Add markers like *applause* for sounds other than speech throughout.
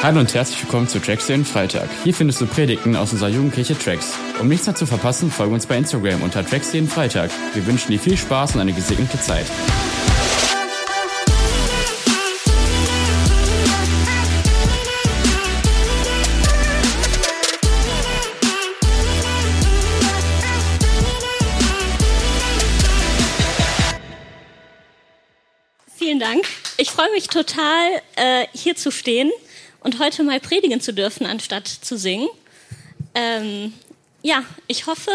Hallo und herzlich willkommen zu Tracks den Freitag. Hier findest du Predigten aus unserer Jugendkirche Tracks. Um nichts mehr zu verpassen, folge uns bei Instagram unter Tracks den Freitag. Wir wünschen dir viel Spaß und eine gesegnete Zeit. Vielen Dank. Ich freue mich total, äh, hier zu stehen und heute mal predigen zu dürfen, anstatt zu singen. Ähm, ja, ich hoffe,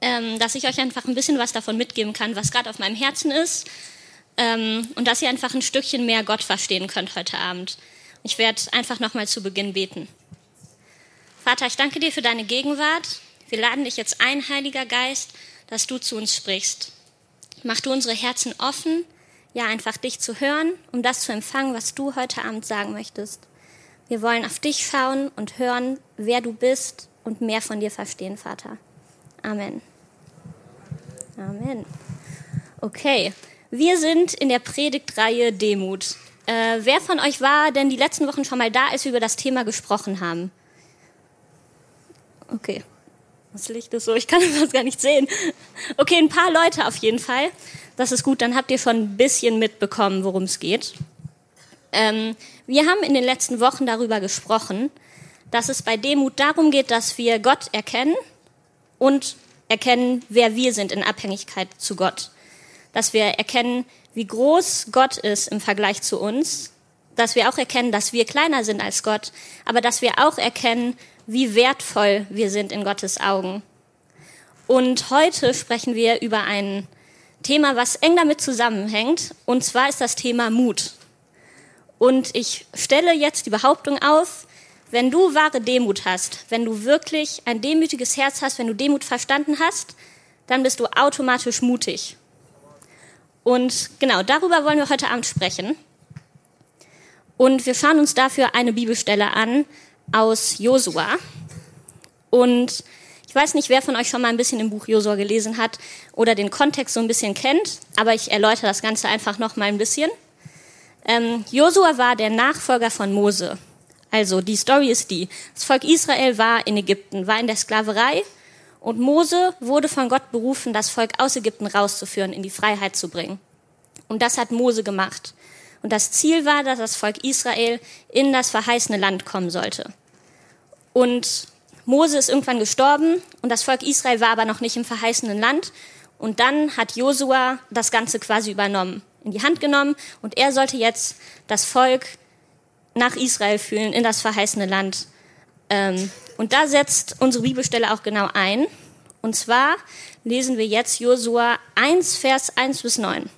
ähm, dass ich euch einfach ein bisschen was davon mitgeben kann, was gerade auf meinem Herzen ist ähm, und dass ihr einfach ein Stückchen mehr Gott verstehen könnt heute Abend. Ich werde einfach nochmal zu Beginn beten. Vater, ich danke dir für deine Gegenwart. Wir laden dich jetzt ein, Heiliger Geist, dass du zu uns sprichst. Mach du unsere Herzen offen, ja, einfach dich zu hören, um das zu empfangen, was du heute Abend sagen möchtest. Wir wollen auf dich schauen und hören, wer du bist und mehr von dir verstehen, Vater. Amen. Amen. Okay, wir sind in der Predigtreihe Demut. Äh, wer von euch war denn die letzten Wochen schon mal da, als wir über das Thema gesprochen haben? Okay, das Licht ist so, ich kann *laughs* das gar nicht sehen. Okay, ein paar Leute auf jeden Fall. Das ist gut, dann habt ihr schon ein bisschen mitbekommen, worum es geht. Ähm, wir haben in den letzten Wochen darüber gesprochen, dass es bei Demut darum geht, dass wir Gott erkennen und erkennen, wer wir sind in Abhängigkeit zu Gott. Dass wir erkennen, wie groß Gott ist im Vergleich zu uns. Dass wir auch erkennen, dass wir kleiner sind als Gott. Aber dass wir auch erkennen, wie wertvoll wir sind in Gottes Augen. Und heute sprechen wir über ein Thema, was eng damit zusammenhängt. Und zwar ist das Thema Mut. Und ich stelle jetzt die Behauptung auf, wenn du wahre Demut hast, wenn du wirklich ein demütiges Herz hast, wenn du Demut verstanden hast, dann bist du automatisch mutig. Und genau darüber wollen wir heute Abend sprechen. Und wir schauen uns dafür eine Bibelstelle an aus Josua. Und ich weiß nicht, wer von euch schon mal ein bisschen im Buch Josua gelesen hat oder den Kontext so ein bisschen kennt, aber ich erläutere das Ganze einfach noch mal ein bisschen. Ähm, Josua war der Nachfolger von Mose. Also die Story ist die: Das Volk Israel war in Ägypten, war in der Sklaverei und Mose wurde von Gott berufen, das Volk aus Ägypten rauszuführen, in die Freiheit zu bringen. Und das hat Mose gemacht. Und das Ziel war, dass das Volk Israel in das verheißene Land kommen sollte. Und Mose ist irgendwann gestorben und das Volk Israel war aber noch nicht im verheißenen Land. Und dann hat Josua das Ganze quasi übernommen, in die Hand genommen und er sollte jetzt das Volk nach Israel führen, in das verheißene Land. Ähm, und da setzt unsere Bibelstelle auch genau ein. Und zwar lesen wir jetzt Josua 1, Vers 1 bis 9.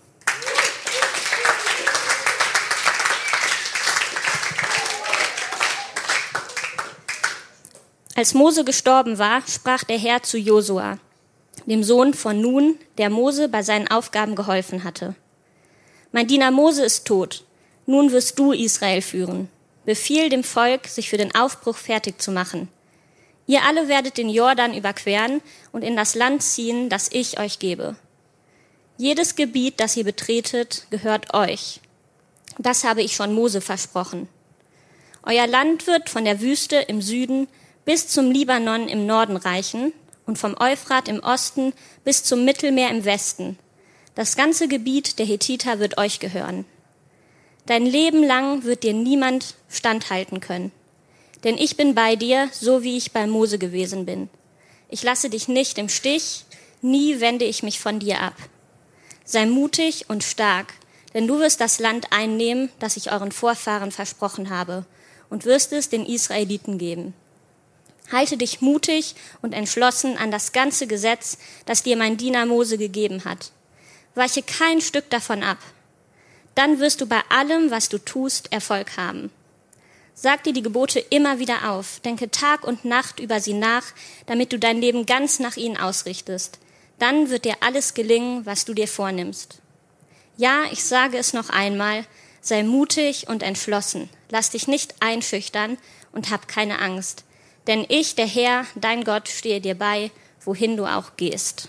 Als Mose gestorben war, sprach der Herr zu Josua, dem Sohn von Nun, der Mose bei seinen Aufgaben geholfen hatte. Mein Diener Mose ist tot. Nun wirst du Israel führen. Befiehl dem Volk, sich für den Aufbruch fertig zu machen. Ihr alle werdet den Jordan überqueren und in das Land ziehen, das ich euch gebe. Jedes Gebiet, das ihr betretet, gehört euch. Das habe ich schon Mose versprochen. Euer Land wird von der Wüste im Süden bis zum Libanon im Norden reichen und vom Euphrat im Osten bis zum Mittelmeer im Westen. Das ganze Gebiet der Hethiter wird euch gehören. Dein Leben lang wird dir niemand standhalten können. Denn ich bin bei dir, so wie ich bei Mose gewesen bin. Ich lasse dich nicht im Stich, nie wende ich mich von dir ab. Sei mutig und stark, denn du wirst das Land einnehmen, das ich euren Vorfahren versprochen habe, und wirst es den Israeliten geben. Halte dich mutig und entschlossen an das ganze Gesetz, das dir mein Diener Mose gegeben hat. Weiche kein Stück davon ab. Dann wirst du bei allem, was du tust, Erfolg haben. Sag dir die Gebote immer wieder auf, denke Tag und Nacht über sie nach, damit du dein Leben ganz nach ihnen ausrichtest. Dann wird dir alles gelingen, was du dir vornimmst. Ja, ich sage es noch einmal, sei mutig und entschlossen, lass dich nicht einschüchtern und hab keine Angst denn ich, der Herr, dein Gott, stehe dir bei, wohin du auch gehst.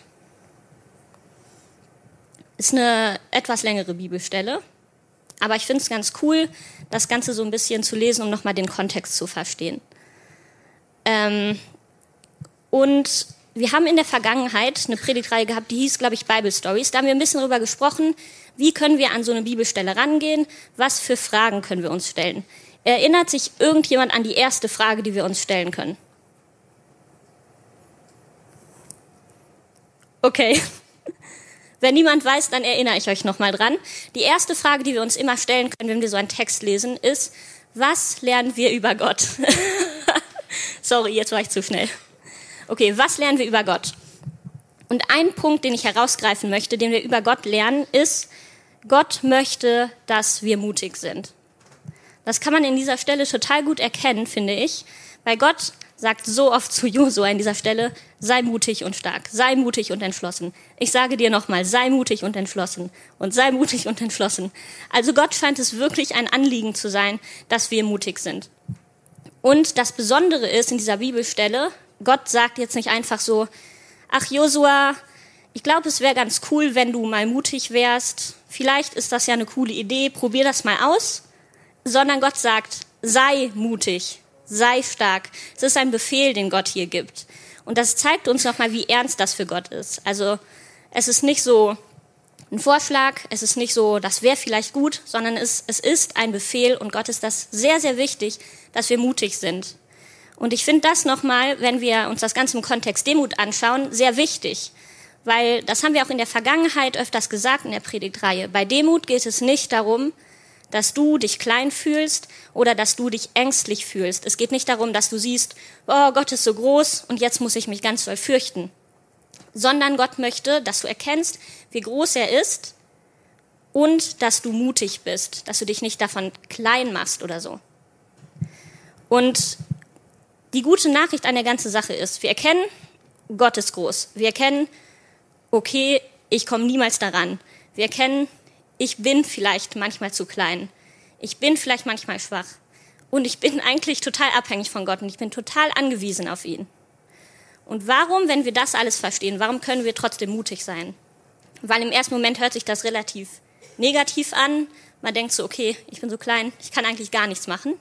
Ist eine etwas längere Bibelstelle. Aber ich finde es ganz cool, das Ganze so ein bisschen zu lesen, um nochmal den Kontext zu verstehen. Ähm, und wir haben in der Vergangenheit eine Predigtreihe gehabt, die hieß, glaube ich, Bible Stories. Da haben wir ein bisschen darüber gesprochen, wie können wir an so eine Bibelstelle rangehen, was für Fragen können wir uns stellen. Erinnert sich irgendjemand an die erste Frage, die wir uns stellen können? Okay. Wenn niemand weiß, dann erinnere ich euch nochmal dran. Die erste Frage, die wir uns immer stellen können, wenn wir so einen Text lesen, ist, was lernen wir über Gott? *laughs* Sorry, jetzt war ich zu schnell. Okay, was lernen wir über Gott? Und ein Punkt, den ich herausgreifen möchte, den wir über Gott lernen, ist, Gott möchte, dass wir mutig sind. Das kann man in dieser Stelle total gut erkennen, finde ich, weil Gott sagt so oft zu Josua in dieser Stelle, sei mutig und stark, sei mutig und entschlossen. Ich sage dir nochmal, sei mutig und entschlossen und sei mutig und entschlossen. Also Gott scheint es wirklich ein Anliegen zu sein, dass wir mutig sind. Und das Besondere ist in dieser Bibelstelle, Gott sagt jetzt nicht einfach so, ach Josua, ich glaube, es wäre ganz cool, wenn du mal mutig wärst. Vielleicht ist das ja eine coole Idee, probier das mal aus. Sondern Gott sagt, sei mutig, sei stark. Es ist ein Befehl, den Gott hier gibt. Und das zeigt uns nochmal, wie ernst das für Gott ist. Also es ist nicht so ein Vorschlag, es ist nicht so, das wäre vielleicht gut, sondern es, es ist ein Befehl und Gott ist das sehr, sehr wichtig, dass wir mutig sind. Und ich finde das nochmal, wenn wir uns das Ganze im Kontext Demut anschauen, sehr wichtig. Weil das haben wir auch in der Vergangenheit öfters gesagt in der Predigtreihe. Bei Demut geht es nicht darum, dass du dich klein fühlst oder dass du dich ängstlich fühlst. Es geht nicht darum, dass du siehst, oh, Gott ist so groß und jetzt muss ich mich ganz doll fürchten. Sondern Gott möchte, dass du erkennst, wie groß er ist und dass du mutig bist, dass du dich nicht davon klein machst oder so. Und die gute Nachricht an der ganzen Sache ist, wir erkennen, Gott ist groß. Wir erkennen, okay, ich komme niemals daran. Wir erkennen, ich bin vielleicht manchmal zu klein. Ich bin vielleicht manchmal schwach. Und ich bin eigentlich total abhängig von Gott und ich bin total angewiesen auf ihn. Und warum, wenn wir das alles verstehen, warum können wir trotzdem mutig sein? Weil im ersten Moment hört sich das relativ negativ an. Man denkt so, okay, ich bin so klein, ich kann eigentlich gar nichts machen.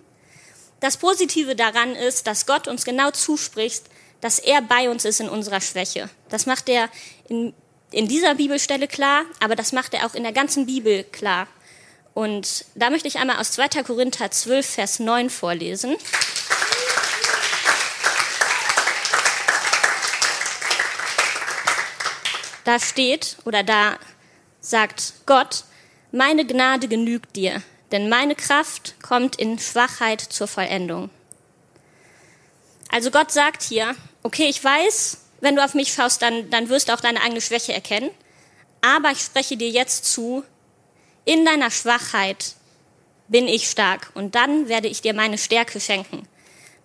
Das Positive daran ist, dass Gott uns genau zuspricht, dass er bei uns ist in unserer Schwäche. Das macht er in, in dieser Bibelstelle klar, aber das macht er auch in der ganzen Bibel klar. Und da möchte ich einmal aus 2. Korinther 12, Vers 9 vorlesen. Da steht oder da sagt Gott, meine Gnade genügt dir, denn meine Kraft kommt in Schwachheit zur Vollendung. Also Gott sagt hier, okay, ich weiß, wenn du auf mich schaust, dann, dann wirst du auch deine eigene Schwäche erkennen, aber ich spreche dir jetzt zu, in deiner Schwachheit bin ich stark und dann werde ich dir meine Stärke schenken.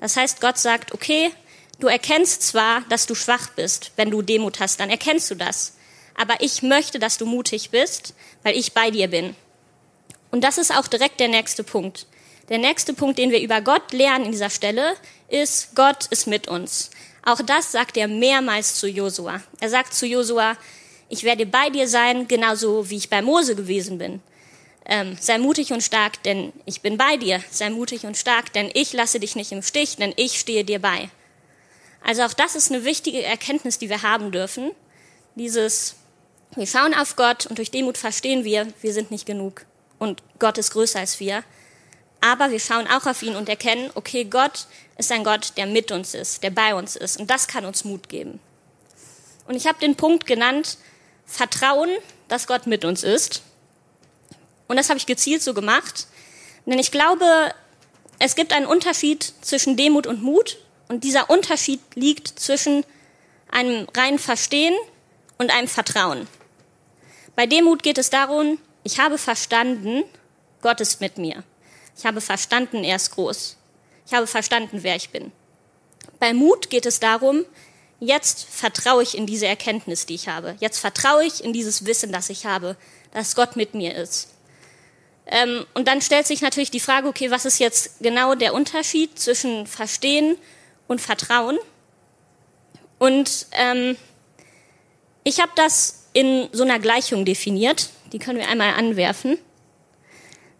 Das heißt, Gott sagt, okay, du erkennst zwar, dass du schwach bist, wenn du Demut hast, dann erkennst du das. Aber ich möchte, dass du mutig bist, weil ich bei dir bin. Und das ist auch direkt der nächste Punkt. Der nächste Punkt, den wir über Gott lernen in dieser Stelle, ist, Gott ist mit uns. Auch das sagt er mehrmals zu Josua. Er sagt zu Josua, ich werde bei dir sein, genauso wie ich bei Mose gewesen bin. Ähm, sei mutig und stark, denn ich bin bei dir. Sei mutig und stark, denn ich lasse dich nicht im Stich, denn ich stehe dir bei. Also auch das ist eine wichtige Erkenntnis, die wir haben dürfen. Dieses, wir schauen auf Gott und durch Demut verstehen wir, wir sind nicht genug und Gott ist größer als wir. Aber wir schauen auch auf ihn und erkennen, okay, Gott ist ein Gott, der mit uns ist, der bei uns ist. Und das kann uns Mut geben. Und ich habe den Punkt genannt, Vertrauen, dass Gott mit uns ist. Und das habe ich gezielt so gemacht. Denn ich glaube, es gibt einen Unterschied zwischen Demut und Mut. Und dieser Unterschied liegt zwischen einem reinen Verstehen und einem Vertrauen. Bei Demut geht es darum, ich habe verstanden, Gott ist mit mir. Ich habe verstanden, er ist groß. Ich habe verstanden, wer ich bin. Bei Mut geht es darum, jetzt vertraue ich in diese Erkenntnis, die ich habe. Jetzt vertraue ich in dieses Wissen, das ich habe, dass Gott mit mir ist. Ähm, und dann stellt sich natürlich die Frage, okay, was ist jetzt genau der Unterschied zwischen Verstehen und Vertrauen? Und ähm, ich habe das in so einer Gleichung definiert. Die können wir einmal anwerfen.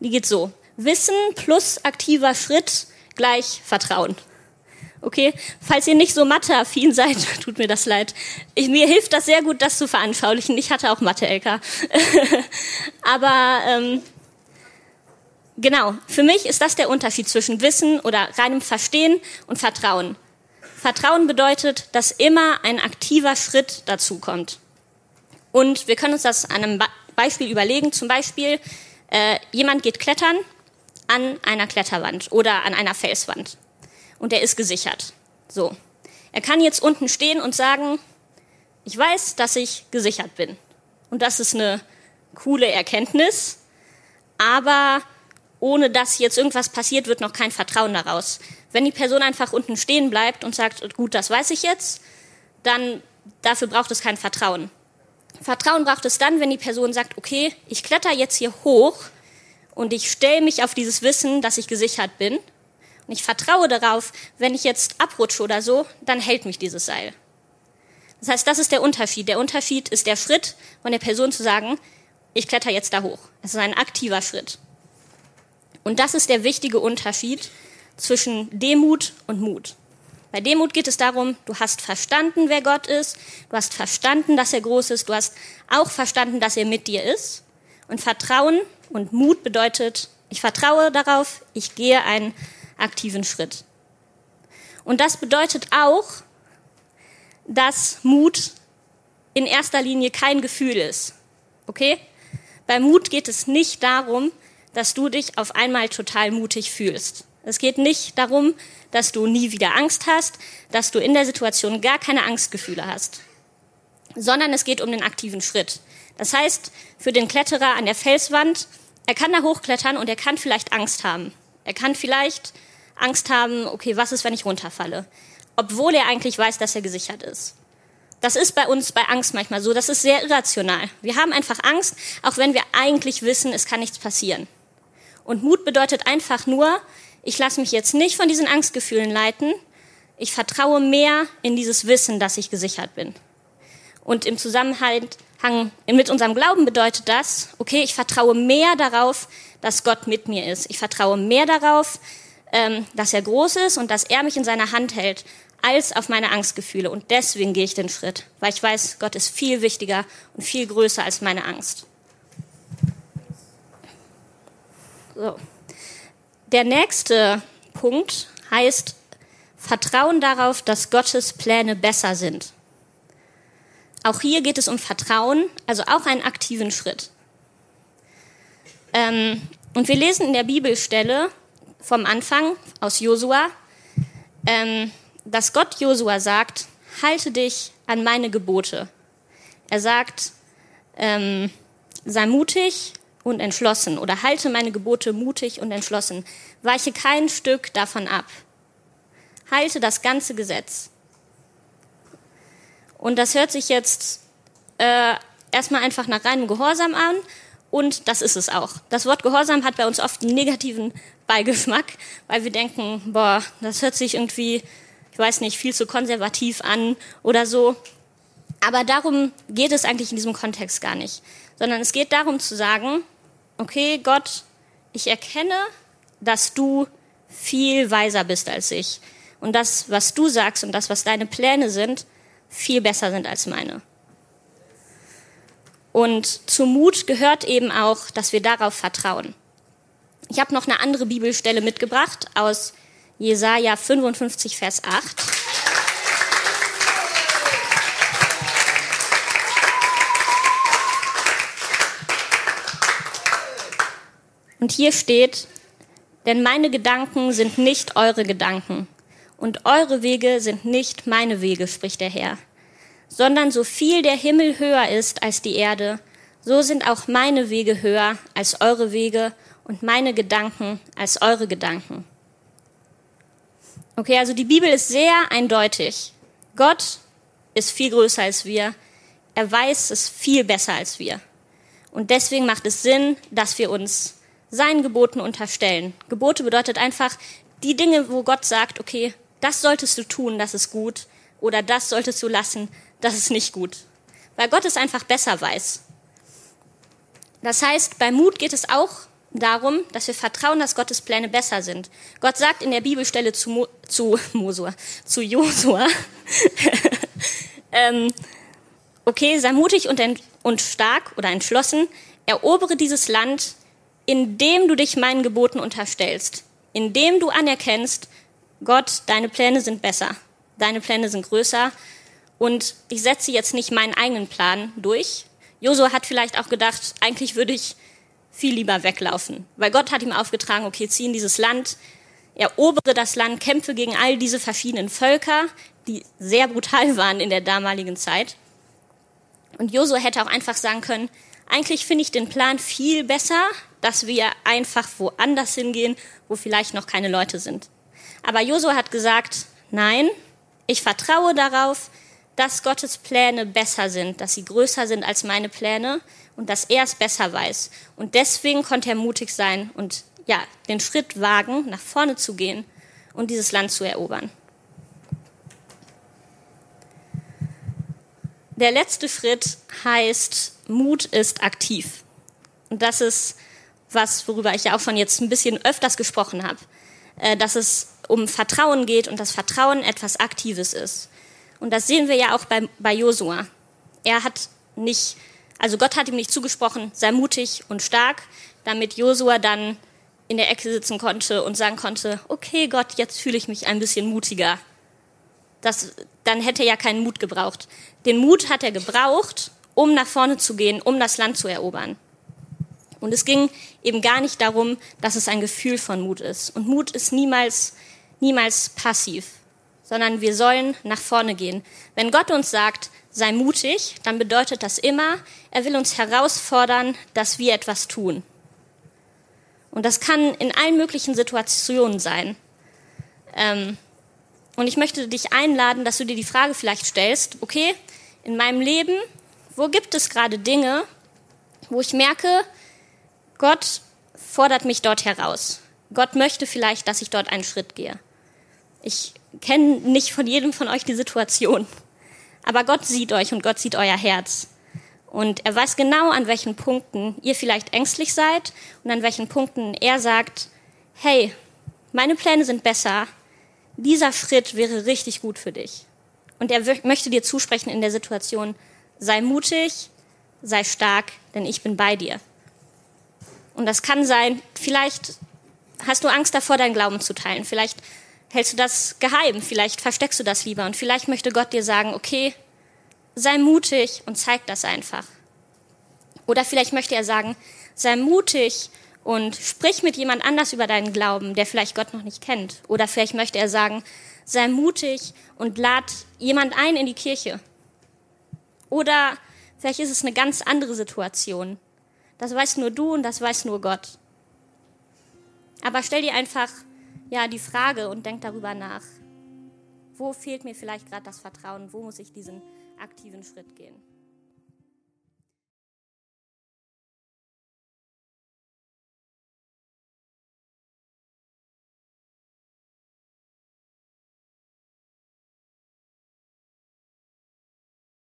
Die geht so. Wissen plus aktiver Schritt gleich Vertrauen. Okay, falls ihr nicht so Mathe-affin seid, *laughs* tut mir das leid. Ich, mir hilft das sehr gut, das zu veranschaulichen. Ich hatte auch Mathe-LK. *laughs* Aber ähm, genau, für mich ist das der Unterschied zwischen Wissen oder reinem Verstehen und Vertrauen. Vertrauen bedeutet, dass immer ein aktiver Schritt dazu kommt. Und wir können uns das an einem Beispiel überlegen. Zum Beispiel, äh, jemand geht klettern an einer Kletterwand oder an einer Felswand und er ist gesichert. So. Er kann jetzt unten stehen und sagen, ich weiß, dass ich gesichert bin. Und das ist eine coole Erkenntnis, aber ohne dass jetzt irgendwas passiert, wird noch kein Vertrauen daraus. Wenn die Person einfach unten stehen bleibt und sagt, gut, das weiß ich jetzt, dann dafür braucht es kein Vertrauen. Vertrauen braucht es dann, wenn die Person sagt, okay, ich kletter jetzt hier hoch und ich stelle mich auf dieses Wissen, dass ich gesichert bin. Und ich vertraue darauf, wenn ich jetzt abrutsche oder so, dann hält mich dieses Seil. Das heißt, das ist der Unterschied. Der Unterschied ist der Schritt von der Person zu sagen, ich kletter jetzt da hoch. Es ist ein aktiver Schritt. Und das ist der wichtige Unterschied zwischen Demut und Mut. Bei Demut geht es darum, du hast verstanden, wer Gott ist, du hast verstanden, dass er groß ist, du hast auch verstanden, dass er mit dir ist. Und Vertrauen und Mut bedeutet, ich vertraue darauf, ich gehe einen aktiven Schritt. Und das bedeutet auch, dass Mut in erster Linie kein Gefühl ist. Okay? Bei Mut geht es nicht darum, dass du dich auf einmal total mutig fühlst. Es geht nicht darum, dass du nie wieder Angst hast, dass du in der Situation gar keine Angstgefühle hast, sondern es geht um den aktiven Schritt. Das heißt, für den Kletterer an der Felswand, er kann da hochklettern und er kann vielleicht Angst haben. Er kann vielleicht Angst haben, okay, was ist, wenn ich runterfalle? Obwohl er eigentlich weiß, dass er gesichert ist. Das ist bei uns bei Angst manchmal so, das ist sehr irrational. Wir haben einfach Angst, auch wenn wir eigentlich wissen, es kann nichts passieren. Und Mut bedeutet einfach nur, ich lasse mich jetzt nicht von diesen Angstgefühlen leiten, ich vertraue mehr in dieses Wissen, dass ich gesichert bin. Und im Zusammenhang mit unserem Glauben bedeutet das, okay, ich vertraue mehr darauf, dass Gott mit mir ist. Ich vertraue mehr darauf, ähm, dass er groß ist und dass er mich in seiner Hand hält, als auf meine Angstgefühle. Und deswegen gehe ich den Schritt, weil ich weiß, Gott ist viel wichtiger und viel größer als meine Angst. So. Der nächste Punkt heißt Vertrauen darauf, dass Gottes Pläne besser sind. Auch hier geht es um Vertrauen, also auch einen aktiven Schritt. Ähm, und wir lesen in der Bibelstelle, vom Anfang aus Josua, ähm, dass Gott Josua sagt, halte dich an meine Gebote. Er sagt, ähm, sei mutig und entschlossen oder halte meine Gebote mutig und entschlossen. Weiche kein Stück davon ab. Halte das ganze Gesetz. Und das hört sich jetzt äh, erstmal einfach nach reinem Gehorsam an und das ist es auch. Das Wort Gehorsam hat bei uns oft einen negativen Beigeschmack, weil wir denken, boah, das hört sich irgendwie, ich weiß nicht, viel zu konservativ an oder so. Aber darum geht es eigentlich in diesem Kontext gar nicht, sondern es geht darum zu sagen, okay, Gott, ich erkenne, dass du viel weiser bist als ich und das, was du sagst und das, was deine Pläne sind, viel besser sind als meine. Und zu Mut gehört eben auch, dass wir darauf vertrauen. Ich habe noch eine andere Bibelstelle mitgebracht aus Jesaja 55, Vers 8. Und hier steht, denn meine Gedanken sind nicht eure Gedanken und eure Wege sind nicht meine Wege, spricht der Herr, sondern so viel der Himmel höher ist als die Erde, so sind auch meine Wege höher als eure Wege und meine Gedanken als eure Gedanken. Okay, also die Bibel ist sehr eindeutig. Gott ist viel größer als wir. Er weiß es viel besser als wir. Und deswegen macht es Sinn, dass wir uns seinen Geboten unterstellen. Gebote bedeutet einfach die Dinge, wo Gott sagt, okay, das solltest du tun, das ist gut, oder das solltest du lassen, das ist nicht gut. Weil Gott es einfach besser weiß. Das heißt, bei Mut geht es auch darum, dass wir vertrauen, dass Gottes Pläne besser sind. Gott sagt in der Bibelstelle zu, Mo, zu Mosua, zu Josua, *laughs* ähm, okay, sei mutig und, und stark oder entschlossen, erobere dieses Land, indem du dich meinen Geboten unterstellst, indem du anerkennst, Gott, deine Pläne sind besser, deine Pläne sind größer und ich setze jetzt nicht meinen eigenen Plan durch. Josua hat vielleicht auch gedacht, eigentlich würde ich viel lieber weglaufen. Weil Gott hat ihm aufgetragen, okay, zieh in dieses Land, erobere das Land, kämpfe gegen all diese verschiedenen Völker, die sehr brutal *laughs* waren in der damaligen Zeit. Und Josua hätte auch einfach sagen können, eigentlich finde ich den Plan viel besser, dass wir einfach woanders hingehen, wo vielleicht noch keine Leute sind. Aber Josua hat gesagt, nein, ich vertraue darauf, dass Gottes Pläne besser sind, dass sie größer sind als meine Pläne und dass er es besser weiß. Und deswegen konnte er mutig sein und ja, den Schritt wagen, nach vorne zu gehen und dieses Land zu erobern. Der letzte Schritt heißt, Mut ist aktiv. Und das ist was, worüber ich ja auch schon jetzt ein bisschen öfters gesprochen habe, äh, dass es um Vertrauen geht und dass Vertrauen etwas Aktives ist. Und das sehen wir ja auch bei, bei Josua. Er hat nicht also Gott hat ihm nicht zugesprochen, sei mutig und stark, damit Josua dann in der Ecke sitzen konnte und sagen konnte, okay Gott, jetzt fühle ich mich ein bisschen mutiger. Das, dann hätte er ja keinen Mut gebraucht. Den Mut hat er gebraucht, um nach vorne zu gehen, um das Land zu erobern. Und es ging eben gar nicht darum, dass es ein Gefühl von Mut ist. Und Mut ist niemals, niemals passiv, sondern wir sollen nach vorne gehen. Wenn Gott uns sagt, sei mutig, dann bedeutet das immer, er will uns herausfordern, dass wir etwas tun. Und das kann in allen möglichen Situationen sein. Ähm, und ich möchte dich einladen, dass du dir die Frage vielleicht stellst, okay, in meinem Leben, wo gibt es gerade Dinge, wo ich merke, Gott fordert mich dort heraus. Gott möchte vielleicht, dass ich dort einen Schritt gehe. Ich kenne nicht von jedem von euch die Situation. Aber Gott sieht euch und Gott sieht euer Herz. Und er weiß genau, an welchen Punkten ihr vielleicht ängstlich seid und an welchen Punkten er sagt, hey, meine Pläne sind besser, dieser Schritt wäre richtig gut für dich. Und er möchte dir zusprechen in der Situation, sei mutig, sei stark, denn ich bin bei dir. Und das kann sein, vielleicht hast du Angst davor, deinen Glauben zu teilen. Vielleicht hältst du das geheim, vielleicht versteckst du das lieber und vielleicht möchte Gott dir sagen, okay, sei mutig und zeig das einfach. Oder vielleicht möchte er sagen, sei mutig und sprich mit jemand anders über deinen Glauben, der vielleicht Gott noch nicht kennt. Oder vielleicht möchte er sagen, sei mutig und lad jemand ein in die Kirche. Oder vielleicht ist es eine ganz andere Situation. Das weiß nur du und das weiß nur Gott. Aber stell dir einfach ja, die Frage und denk darüber nach. Wo fehlt mir vielleicht gerade das Vertrauen? Wo muss ich diesen aktiven Schritt gehen?